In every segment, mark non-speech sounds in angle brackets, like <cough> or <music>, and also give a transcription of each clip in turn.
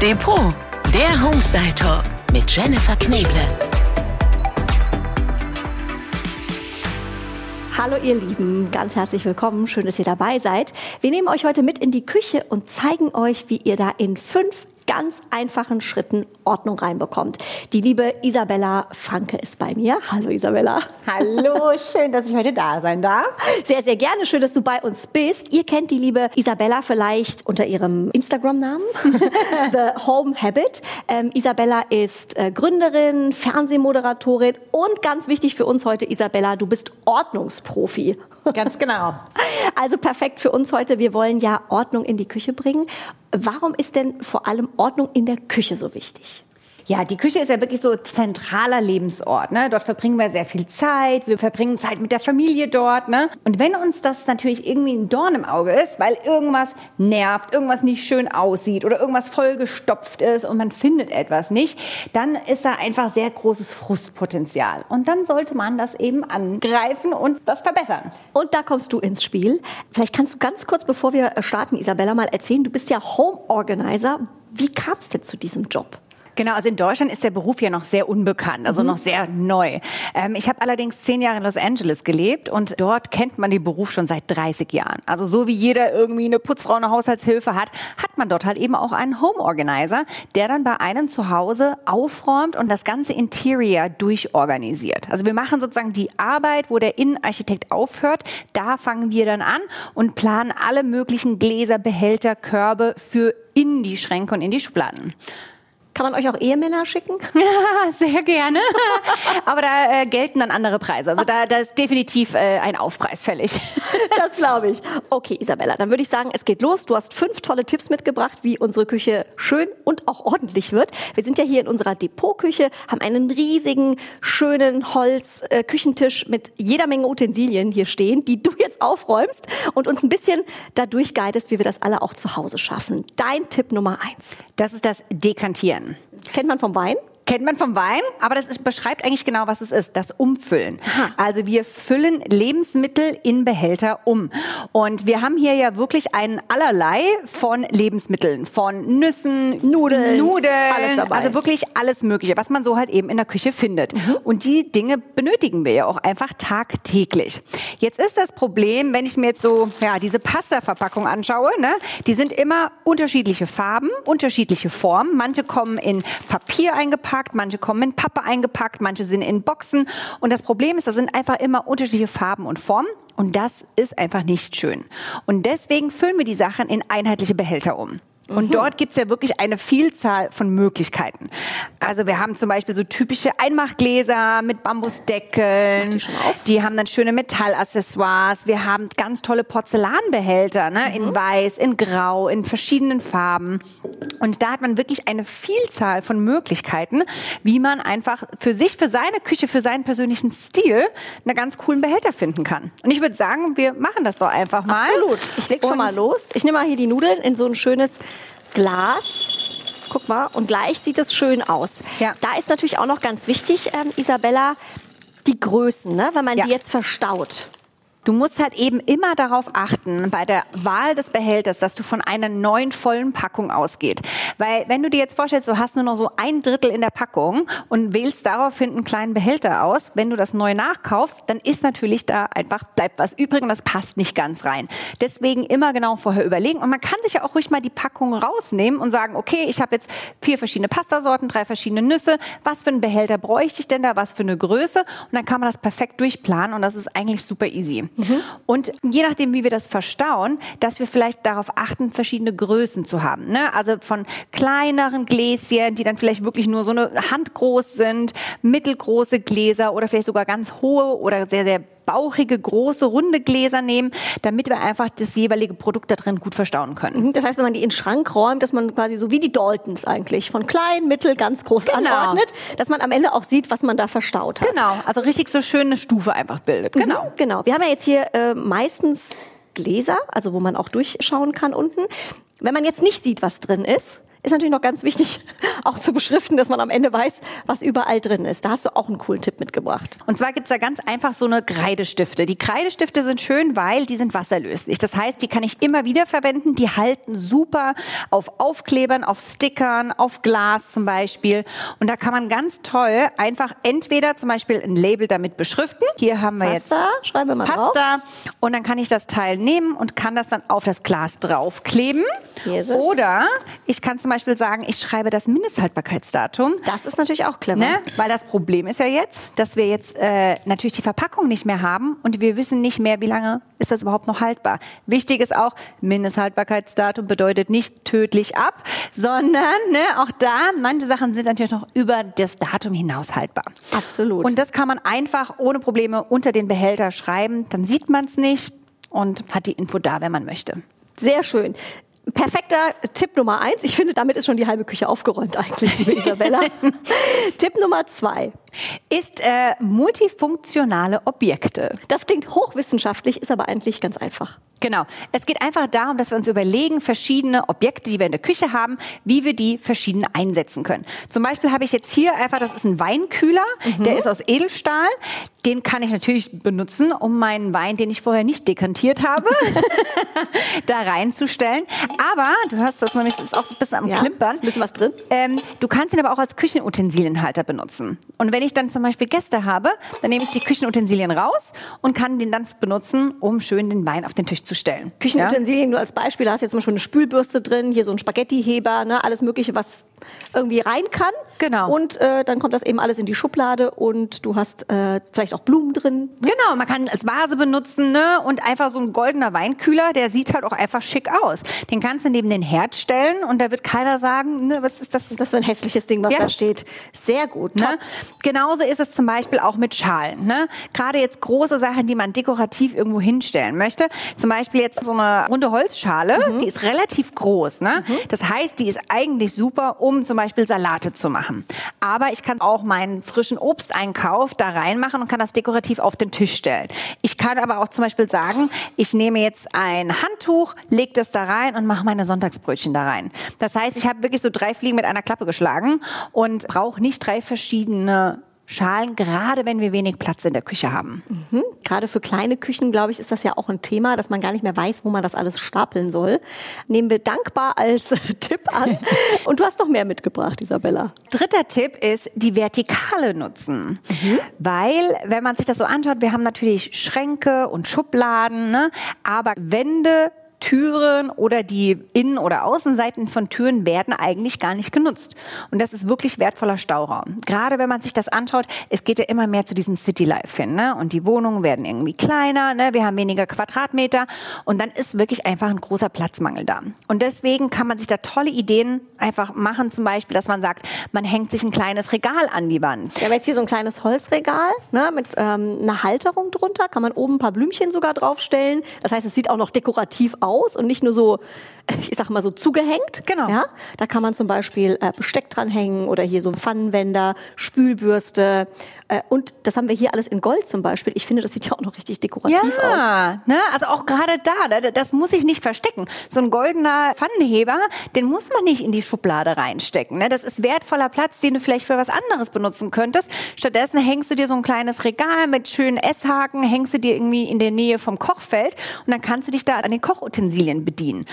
Depot, der Homestyle Talk mit Jennifer Kneble. Hallo ihr Lieben, ganz herzlich willkommen, schön, dass ihr dabei seid. Wir nehmen euch heute mit in die Küche und zeigen euch, wie ihr da in fünf ganz einfachen Schritten Ordnung reinbekommt. Die liebe Isabella Franke ist bei mir. Hallo Isabella. Hallo, <laughs> schön, dass ich heute da sein darf. Sehr, sehr gerne. Schön, dass du bei uns bist. Ihr kennt die liebe Isabella vielleicht unter ihrem Instagram-Namen, <laughs> The Home Habit. Ähm, Isabella ist äh, Gründerin, Fernsehmoderatorin und ganz wichtig für uns heute, Isabella, du bist Ordnungsprofi. Ganz genau. <laughs> Also perfekt für uns heute. Wir wollen ja Ordnung in die Küche bringen. Warum ist denn vor allem Ordnung in der Küche so wichtig? Ja, die Küche ist ja wirklich so zentraler Lebensort. Ne? Dort verbringen wir sehr viel Zeit. Wir verbringen Zeit mit der Familie dort. Ne? Und wenn uns das natürlich irgendwie ein Dorn im Auge ist, weil irgendwas nervt, irgendwas nicht schön aussieht oder irgendwas vollgestopft ist und man findet etwas nicht, dann ist da einfach sehr großes Frustpotenzial. Und dann sollte man das eben angreifen und das verbessern. Und da kommst du ins Spiel. Vielleicht kannst du ganz kurz, bevor wir starten, Isabella, mal erzählen. Du bist ja Home Organizer. Wie kam es denn zu diesem Job? Genau, also in Deutschland ist der Beruf ja noch sehr unbekannt, also mhm. noch sehr neu. Ähm, ich habe allerdings zehn Jahre in Los Angeles gelebt und dort kennt man den Beruf schon seit 30 Jahren. Also so wie jeder irgendwie eine Putzfrau, eine Haushaltshilfe hat, hat man dort halt eben auch einen Home Organizer, der dann bei einem zu Hause aufräumt und das ganze Interior durchorganisiert. Also wir machen sozusagen die Arbeit, wo der Innenarchitekt aufhört, da fangen wir dann an und planen alle möglichen Gläser, Behälter, Körbe für in die Schränke und in die Schubladen. Kann man euch auch Ehemänner schicken? Ja, <laughs> sehr gerne. <laughs> Aber da äh, gelten dann andere Preise. Also da, da ist definitiv äh, ein Aufpreis fällig. <laughs> Das glaube ich. Okay, Isabella, dann würde ich sagen, es geht los. Du hast fünf tolle Tipps mitgebracht, wie unsere Küche schön und auch ordentlich wird. Wir sind ja hier in unserer Depotküche, haben einen riesigen, schönen Holz-Küchentisch äh, mit jeder Menge Utensilien hier stehen, die du jetzt aufräumst und uns ein bisschen dadurch guidest, wie wir das alle auch zu Hause schaffen. Dein Tipp Nummer eins. Das ist das Dekantieren. Kennt man vom Wein? Kennt man vom Wein, aber das ist, beschreibt eigentlich genau, was es ist, das Umfüllen. Aha. Also wir füllen Lebensmittel in Behälter um. Und wir haben hier ja wirklich einen allerlei von Lebensmitteln, von Nüssen, Nudeln, Nudeln alles dabei. also wirklich alles Mögliche, was man so halt eben in der Küche findet. Mhm. Und die Dinge benötigen wir ja auch einfach tagtäglich. Jetzt ist das Problem, wenn ich mir jetzt so ja diese Pasta-Verpackung anschaue, ne, die sind immer unterschiedliche Farben, unterschiedliche Formen. Manche kommen in Papier eingepackt eingepackt, manche kommen in Pappe eingepackt, manche sind in Boxen. Und das Problem ist, das sind einfach immer unterschiedliche Farben und Formen. Und das ist einfach nicht schön. Und deswegen füllen wir die Sachen in einheitliche Behälter um. Und mhm. dort gibt's ja wirklich eine Vielzahl von Möglichkeiten. Also wir haben zum Beispiel so typische Einmachgläser mit Bambusdeckeln. Die, die, haben dann schöne Metallaccessoires. Wir haben ganz tolle Porzellanbehälter ne? Mhm. in weiß, in grau, in verschiedenen Farben. Und da hat man wirklich eine Vielzahl von Möglichkeiten, wie man einfach für sich, für seine Küche, für seinen persönlichen Stil einen ganz coolen Behälter finden kann. Und ich würde sagen, wir machen das doch einfach mal. Absolut. Ich leg schon Und mal los. Ich nehme mal hier die Nudeln in so ein schönes Glas. Guck mal, und gleich sieht es schön aus. Ja. Da ist natürlich auch noch ganz wichtig, ähm, Isabella, die Größen, ne? wenn man ja. die jetzt verstaut. Du musst halt eben immer darauf achten, bei der Wahl des Behälters, dass du von einer neuen vollen Packung ausgeht. Weil wenn du dir jetzt vorstellst, du hast nur noch so ein Drittel in der Packung und wählst daraufhin einen kleinen Behälter aus, wenn du das neu nachkaufst, dann ist natürlich da einfach, bleibt was übrig und das passt nicht ganz rein. Deswegen immer genau vorher überlegen und man kann sich ja auch ruhig mal die Packung rausnehmen und sagen, okay, ich habe jetzt vier verschiedene Pastasorten, drei verschiedene Nüsse, was für einen Behälter bräuchte ich denn da, was für eine Größe und dann kann man das perfekt durchplanen und das ist eigentlich super easy. Mhm. Und je nachdem, wie wir das verstauen, dass wir vielleicht darauf achten, verschiedene Größen zu haben. Ne? Also von kleineren Gläschen, die dann vielleicht wirklich nur so eine Hand groß sind, mittelgroße Gläser oder vielleicht sogar ganz hohe oder sehr, sehr bauchige, große, runde Gläser nehmen, damit wir einfach das jeweilige Produkt da drin gut verstauen können. Mhm. Das heißt, wenn man die in den Schrank räumt, dass man quasi so wie die Daltons eigentlich von klein, mittel, ganz groß genau. anordnet, dass man am Ende auch sieht, was man da verstaut hat. Genau, also richtig so schön eine Stufe einfach bildet. Genau. Mhm, genau. Wir haben ja jetzt hier äh, meistens Gläser, also wo man auch durchschauen kann unten. Wenn man jetzt nicht sieht, was drin ist, ist natürlich noch ganz wichtig, <laughs> auch zu beschriften, dass man am Ende weiß, was überall drin ist. Da hast du auch einen coolen Tipp mitgebracht. Und zwar gibt's da ganz einfach so eine Kreidestifte. Die Kreidestifte sind schön, weil die sind wasserlöslich. Das heißt, die kann ich immer wieder verwenden. Die halten super auf Aufklebern, auf Stickern, auf Glas zum Beispiel. Und da kann man ganz toll einfach entweder zum Beispiel ein Label damit beschriften. Hier haben wir Pasta, jetzt schreiben wir mal Pasta. Und dann kann ich das Teil nehmen und kann das dann auf das Glas draufkleben. Hier ist es. Oder ich kann zum Beispiel sagen, ich schreibe das Mindesthaltbarkeitsdatum. Das ist natürlich auch clever. Ne? Weil das Problem ist ja jetzt, dass wir jetzt äh, natürlich die Verpackung nicht mehr haben und wir wissen nicht mehr, wie lange ist das überhaupt noch haltbar. Wichtig ist auch, Mindesthaltbarkeitsdatum bedeutet nicht tödlich ab, sondern ne, auch da, manche Sachen sind natürlich noch über das Datum hinaus haltbar. Absolut. Und das kann man einfach ohne Probleme unter den Behälter schreiben, dann sieht man es nicht und hat die Info da, wenn man möchte. Sehr schön. Perfekter Tipp Nummer eins. Ich finde, damit ist schon die halbe Küche aufgeräumt eigentlich, liebe <laughs> Isabella. Tipp Nummer zwei. Ist äh, multifunktionale Objekte. Das klingt hochwissenschaftlich, ist aber eigentlich ganz einfach. Genau. Es geht einfach darum, dass wir uns überlegen, verschiedene Objekte, die wir in der Küche haben, wie wir die verschieden einsetzen können. Zum Beispiel habe ich jetzt hier einfach, das ist ein Weinkühler, der ist aus Edelstahl. Den kann ich natürlich benutzen, um meinen Wein, den ich vorher nicht dekantiert habe, <laughs> <laughs> da reinzustellen. Aber, du hörst das nämlich, das ist auch so ein bisschen am Ja, Klimpern. ist ein bisschen was drin. Ähm, du kannst ihn aber auch als Küchenutensilienhalter benutzen. Und wenn ich dann zum Beispiel Gäste habe, dann nehme ich die Küchenutensilien raus und kann den dann benutzen, um schön den Wein auf den Tisch zu stellen. Küchenutensilien nur als Beispiel, da hast du jetzt zum Beispiel eine Spülbürste drin, hier so ein Spaghettiheber, ne, alles mögliche, was irgendwie rein kann. Genau. Und äh, dann kommt das eben alles in die Schublade und du hast äh, vielleicht auch Blumen drin. Genau, man kann als Vase benutzen ne? und einfach so ein goldener Weinkühler, der sieht halt auch einfach schick aus. Den kannst du neben den Herd stellen und da wird keiner sagen, ne, was ist das? Das ist so ein hässliches Ding, was Ja. da steht. Sehr gut. Ne? Genauso ist es zum Beispiel auch mit Schalen. Ne? Gerade jetzt große Sachen, die man dekorativ irgendwo hinstellen möchte. Zum Beispiel jetzt so eine runde Holzschale, die ist relativ groß. Ne? Das heißt, die ist eigentlich super, um zum Beispiel Salate zu machen. Aber ich kann auch meinen frischen Obsteinkauf da reinmachen und kann das dekorativ auf den Tisch stellen. Ich kann aber auch zum Beispiel sagen, ich nehme jetzt ein Handtuch, lege das da rein und mache meine Sonntagsbrötchen da rein. Das heißt, ich habe wirklich so drei Fliegen mit einer Klappe geschlagen und brauche nicht drei verschiedene Schalen, gerade wenn wir wenig Platz in der Küche haben. Mhm. Gerade für kleine Küchen, glaube ich, ist das ja auch ein Thema, dass man gar nicht mehr weiß, wo man das alles stapeln soll. Nehmen wir dankbar als <laughs> Tipp an. <laughs> Und du hast noch mehr mitgebracht, Isabella. Dritter Tipp ist die Vertikale nutzen. Weil, wenn man sich das so anschaut, wir haben natürlich Schränke und Schubladen, ne? aber Wände, Türen oder die Innen- oder Außenseiten von Türen werden eigentlich gar nicht genutzt. Und das ist wirklich wertvoller Stauraum. Gerade wenn man sich das anschaut, es geht ja immer mehr zu diesem City Life hin. Ne? Und die Wohnungen werden irgendwie kleiner, ne? wir haben weniger Quadratmeter und dann ist wirklich einfach ein großer Platzmangel da. Und deswegen kann man sich da tolle Ideen einfach machen, zum Beispiel, dass man sagt, man hängt sich ein kleines Regal an die Wand. Wir haben jetzt hier so ein kleines Holzregal ne, mit ähm, einer Halterung drunter. Kann man oben ein paar Blümchen sogar draufstellen. Das heißt, es sieht auch noch dekorativ aus und nicht nur so, ich sag mal so zugehängt. Genau. Ja, da kann man zum Beispiel äh, Besteck dranhängen oder hier so Pfannenwender, Spülbürste. Äh, und das haben wir hier alles in Gold zum Beispiel. Ich finde, das sieht ja auch noch richtig dekorativ aus. Ja, ne? also auch gerade da, ne? das muss ich nicht verstecken. So ein goldener Pfannenheber, den muss man nicht in die Schublade reinstecken. Ne? Das ist wertvoller Platz, den du vielleicht für was anderes benutzen könntest. Stattdessen hängst du dir so ein kleines Regal mit schönen Esshaken, hängst du dir irgendwie in der Nähe vom Kochfeld und dann kannst du dich da an den Kochutensilien bedienen.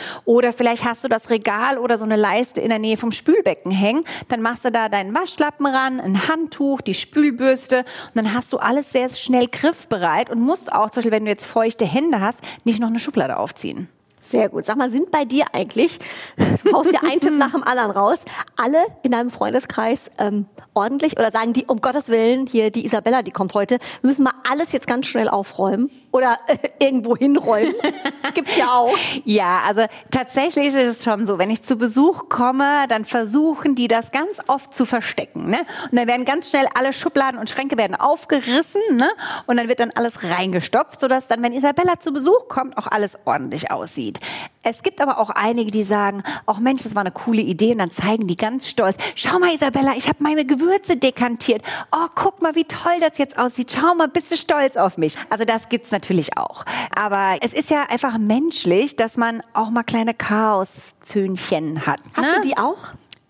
Oder vielleicht hast du das Regal oder so eine Leiste in der Nähe vom Spülbecken hängen, dann machst du da deinen Waschlappen ran, ein Handtuch, die Spülbürste und dann hast du alles sehr schnell griffbereit und musst auch, zum Beispiel, wenn du jetzt feuchte Hände hast, nicht noch eine Schublade aufziehen. Sehr gut. Sag mal, sind bei dir eigentlich, <laughs> du haust ja einen Tipp nach dem anderen raus, alle in deinem Freundeskreis ähm, ordentlich oder sagen die, um Gottes Willen, hier die Isabella, die kommt heute, wir müssen mal alles jetzt ganz schnell aufräumen oder äh, irgendwo hinräumen? <laughs> Gibt's ja auch. Ja, also tatsächlich ist es schon so, wenn ich zu Besuch komme, dann versuchen die das ganz oft zu verstecken. Ne? Und dann werden ganz schnell alle Schubladen und Schränke werden aufgerissen ne? und dann wird dann alles reingestopft, sodass dann, wenn Isabella zu Besuch kommt, auch alles ordentlich aussieht. Es gibt aber auch einige, die sagen, ach Mensch, das war eine coole Idee und dann zeigen die ganz stolz, schau mal Isabella, ich habe meine Gewürze dekantiert. Oh, guck mal, wie toll das jetzt aussieht. Schau mal, bist du stolz auf mich? Also das gibt's natürlich natürlich auch. Aber es ist ja einfach menschlich, dass man auch mal kleine Chaoszöhnchen hat. Hast ne? du die auch?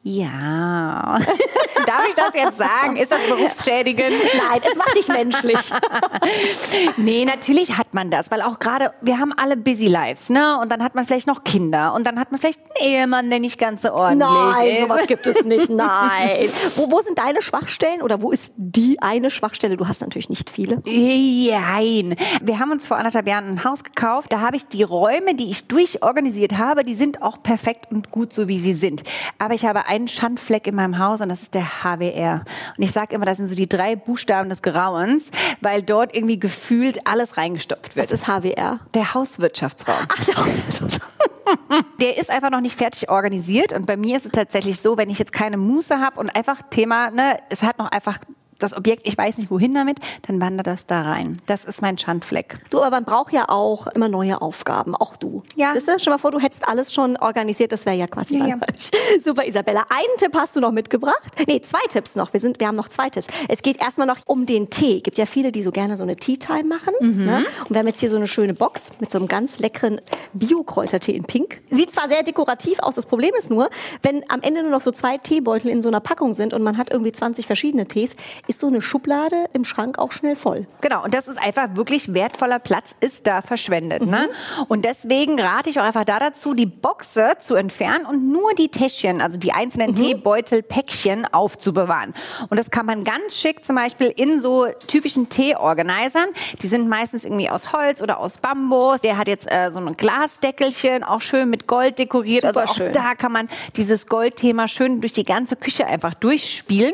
Ja. <laughs> Darf ich das jetzt sagen? Ist das berufsschädigend? Nein, es macht dich menschlich. <laughs> nee, natürlich hat man das, weil auch gerade, wir haben alle busy lives, ne? Und dann hat man vielleicht noch Kinder und dann hat man vielleicht einen Ehemann, der nicht ganz so ordentlich Nein, ist. sowas gibt es nicht. Nein. <laughs> Wo, wo sind deine Schwachstellen oder wo ist die eine Schwachstelle? Du hast natürlich nicht viele. Nein. Wir haben uns vor anderthalb Jahren ein Haus gekauft. Da habe ich die Räume, die ich durchorganisiert habe, die sind auch perfekt und gut so, wie sie sind. Aber ich habe einen Schandfleck in meinem Haus und das ist der HWR. Und ich sage immer, das sind so die drei Buchstaben des Grauens, weil dort irgendwie gefühlt alles reingestopft wird. Was ist HWR? Der Hauswirtschaftsraum. Ach, der <laughs> Der ist einfach noch nicht fertig organisiert und bei mir ist es tatsächlich so, wenn ich jetzt keine Muße habe und einfach Thema, ne, es hat noch einfach das Objekt, ich weiß nicht wohin damit, dann wandert das da rein. Das ist mein Schandfleck. Du, aber man braucht ja auch immer neue Aufgaben, auch du. Ja. Das ist schon mal vor, du hättest alles schon organisiert, das wäre ja quasi Ja, ja. <laughs> Super, Isabella. Einen Tipp hast du noch mitgebracht? Nee, zwei Tipps noch. Wir, sind, wir haben noch zwei Tipps. Es geht erstmal noch um den Tee. Gibt ja viele, die so gerne so eine Tea Time machen. Mhm. Ne? Und wir haben jetzt hier so eine schöne Box mit so einem ganz leckeren Bio-Kräutertee in Pink. Sieht zwar sehr dekorativ aus, das Problem ist nur, wenn am Ende nur noch so zwei Teebeutel in so einer Packung sind und man hat irgendwie 20 verschiedene Tees, ist so eine Schublade im Schrank auch schnell voll. Genau, und das ist einfach wirklich wertvoller Platz, ist da verschwendet. Ne? Und deswegen rate ich auch einfach da dazu, die Boxe zu entfernen und nur die Täschchen, also die einzelnen Teebeutelpäckchen aufzubewahren. Und das kann man ganz schick zum Beispiel in so typischen Teeorganisern. Die sind meistens irgendwie aus Holz oder aus Bambus. Der hat jetzt äh, so ein Glasdeckelchen, auch schön mit Gold dekoriert. also auch Superschön. da kann man dieses Goldthema schön durch die ganze Küche einfach durchspielen.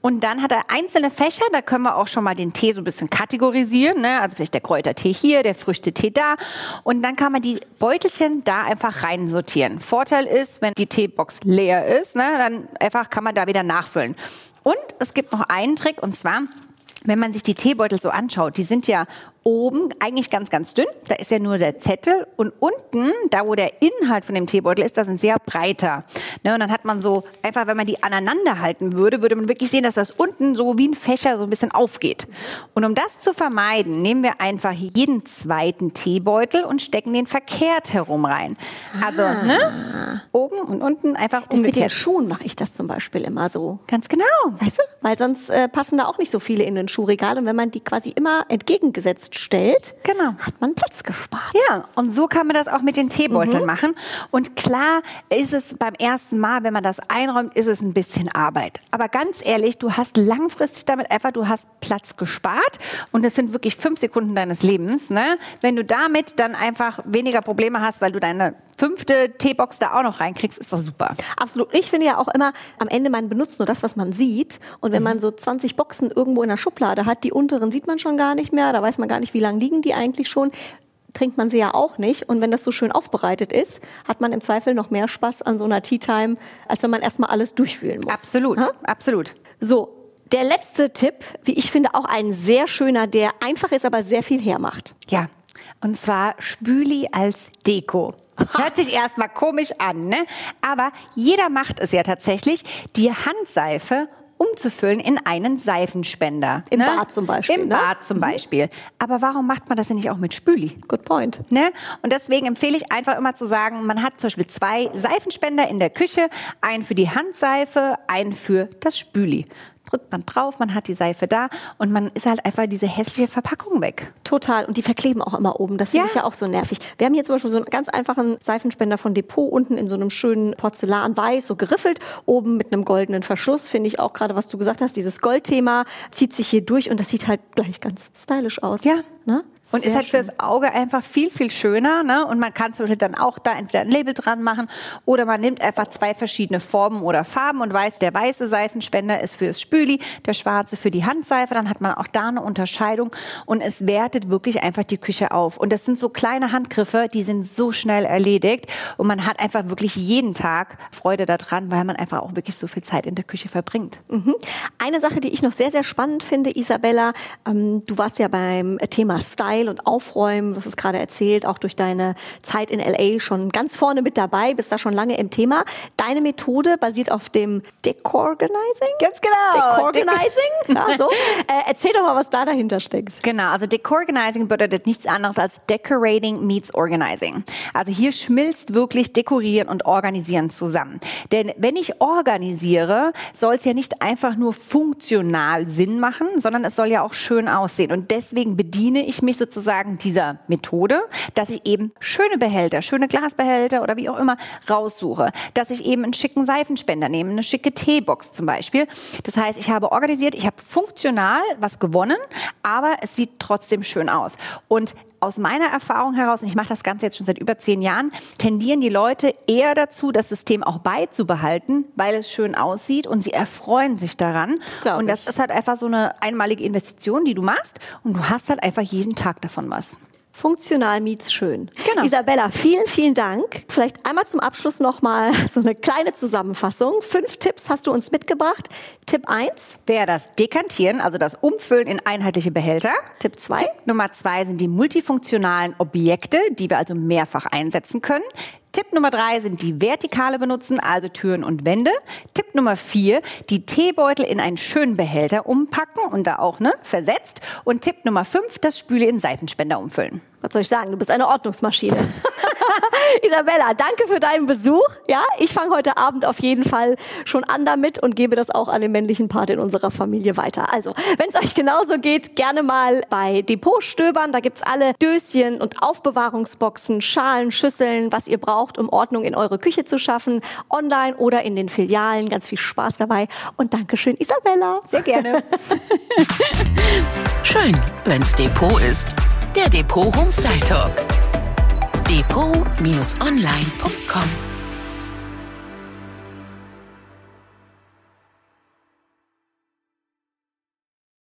Und dann hat er einzelne Fächer, da können wir auch schon mal den Tee so ein bisschen kategorisieren. Ne? Also vielleicht der Kräutertee hier, der Früchtetee da. Und dann kann man die Beutelchen da einfach reinsortieren. Vorteil ist, wenn die Teebox leer ist, ne, dann einfach kann man da wieder nachfüllen. Und es gibt noch einen Trick und zwar, wenn man sich die Teebeutel so anschaut, die sind ja oben eigentlich ganz, ganz dünn. Da ist ja nur der Zettel. Und unten, da wo der Inhalt von dem Teebeutel ist, da sind sehr breiter. Ne, und dann hat man so, einfach wenn man die aneinander halten würde, würde man wirklich sehen, dass das unten so wie ein Fächer so ein bisschen aufgeht. Und um das zu vermeiden, nehmen wir einfach jeden zweiten Teebeutel und stecken den verkehrt herum rein. Also, ne? Oben und unten einfach Das mit den umgekehrt. Schuhen mache ich das zum Beispiel immer so. Ganz genau. Weißt du? Weil sonst äh, passen da auch nicht so viele in den Schuhregal. Und wenn man die quasi immer entgegengesetzt stellt, Genau. hat man Platz gespart. Ja, und so kann man das auch mit den Teebeuteln machen. Und klar ist es beim ersten Mal, wenn man das einräumt, ist es ein bisschen Arbeit. Aber ganz ehrlich, du hast langfristig damit einfach, du hast Platz gespart und das sind wirklich fünf Sekunden deines Lebens. Ne? Wenn du damit dann einfach weniger Probleme hast, weil du deine fünfte Teebox da auch noch reinkriegst, ist das super. Absolut. Ich finde ja auch immer, am Ende man benutzt nur das, was man sieht. Und wenn man so 20 Boxen irgendwo in der Schublade hat, die unteren sieht man schon gar nicht mehr, da weiß man gar nicht, wie lange liegen die eigentlich schon. Trinkt man sie ja auch nicht. Und wenn das so schön aufbereitet ist, hat man im Zweifel noch mehr Spaß an so einer Tea Time, als wenn man erstmal alles durchwühlen muss. Absolut, Ha? absolut. So. Der letzte Tipp, wie ich finde, auch ein sehr schöner, der einfach ist, aber sehr viel hermacht. Ja, und zwar Spüli als Deko. <laughs> Hört sich erstmal komisch an, ne? Aber jeder macht es ja tatsächlich, die Handseife umzufüllen in einen Seifenspender. Im ne? Bad zum Beispiel, Im ne? Bad zum Beispiel. Aber warum macht man das denn nicht auch mit Spüli? Good point. Ne? Und deswegen empfehle ich einfach immer zu sagen, man hat zum Beispiel zwei Seifenspender in der Küche, einen für die Handseife, einen für das Spüli. Drückt man drauf, man hat die Seife da und man ist halt einfach diese hässliche Verpackung weg. Total. Und die verkleben auch immer oben. Das finde Ja. ich ja auch so nervig. Wir haben hier zum Beispiel so einen ganz einfachen Seifenspender von Depot unten in so einem schönen Porzellanweiß, so geriffelt, oben mit einem goldenen Verschluss. Finde ich auch gerade, was du gesagt hast, dieses Goldthema zieht sich hier durch und das sieht halt gleich ganz stylisch aus. Ja. Ne? Und ist halt schön. fürs Auge einfach viel, viel schöner. Ne? Und man kann zum Beispiel dann auch da entweder ein Label dran machen oder man nimmt einfach zwei verschiedene Formen oder Farben und weiß, der weiße Seifenspender ist fürs Spüli, der schwarze für die Handseife. Dann hat man auch da eine Unterscheidung und es wertet wirklich einfach die Küche auf. Und das sind so kleine Handgriffe, die sind so schnell erledigt und man hat einfach wirklich jeden Tag Freude daran, weil man einfach auch wirklich so viel Zeit in der Küche verbringt. Mhm. Eine Sache, die ich noch sehr, sehr spannend finde, Isabella, ähm, du warst ja beim Thema Style Style und Aufräumen, was es gerade erzählt, auch durch deine Zeit in LA schon ganz vorne mit dabei, bist da schon lange im Thema. Deine Methode basiert auf dem Decorganizing? Ganz genau. Decorganizing? ja, so. Äh, erzähl doch mal, was da dahinter steckt. Genau, also Decorganizing bedeutet nichts anderes als Decorating meets Organizing. Also hier schmilzt wirklich Dekorieren und Organisieren zusammen. Denn wenn ich organisiere, soll es ja nicht einfach nur funktional Sinn machen, sondern es soll ja auch schön aussehen. Und deswegen bediene ich mich sozusagen dieser Methode, dass ich eben schöne Behälter, schöne Glasbehälter oder wie auch immer raussuche. Dass ich eben einen schicken Seifenspender nehme, eine schicke Teebox zum Beispiel. Das heißt, ich habe organisiert, ich habe funktional was gewonnen, aber es sieht trotzdem schön aus. Und aus meiner Erfahrung heraus, und ich mache das Ganze jetzt schon seit über zehn Jahren, tendieren die Leute eher dazu, das System auch beizubehalten, weil es schön aussieht und sie erfreuen sich daran. Das und das ist halt einfach so eine einmalige Investition, die du machst und du hast halt einfach jeden Tag davon was. Funktional meets schön. Genau. Isabella, vielen, vielen Dank. Vielleicht einmal zum Abschluss nochmal <laughs> so eine kleine Zusammenfassung. Fünf Tipps hast du uns mitgebracht. Tipp eins wäre das Dekantieren, also das Umfüllen in einheitliche Behälter. Tipp zwei Tipp Nummer zwei sind die multifunktionalen Objekte, die wir also mehrfach einsetzen können. Tipp Nummer drei sind die vertikale benutzen, also Türen und Wände. Tipp Nummer vier, die Teebeutel in einen schönen Behälter umpacken und da auch ne, versetzt. Und Tipp Nummer fünf, das Spüle in Seifenspender umfüllen. Was soll ich sagen? Du bist eine Ordnungsmaschine. <laughs> <laughs> Isabella, danke für deinen Besuch. Ja, ich fange heute Abend auf jeden Fall schon an damit und gebe das auch an den männlichen Part in unserer Familie weiter. Also, wenn es euch genauso geht, gerne mal bei Depot stöbern. Da gibt's alle Döschen und Aufbewahrungsboxen, Schalen, Schüsseln, was ihr braucht, um Ordnung in eure Küche zu schaffen. Online oder in den Filialen. Ganz viel Spaß dabei. Und Dankeschön, Isabella. Sehr gerne. <laughs> Schön, wenn's Depot ist. Der Depot Homestyle Talk. Depot-online.com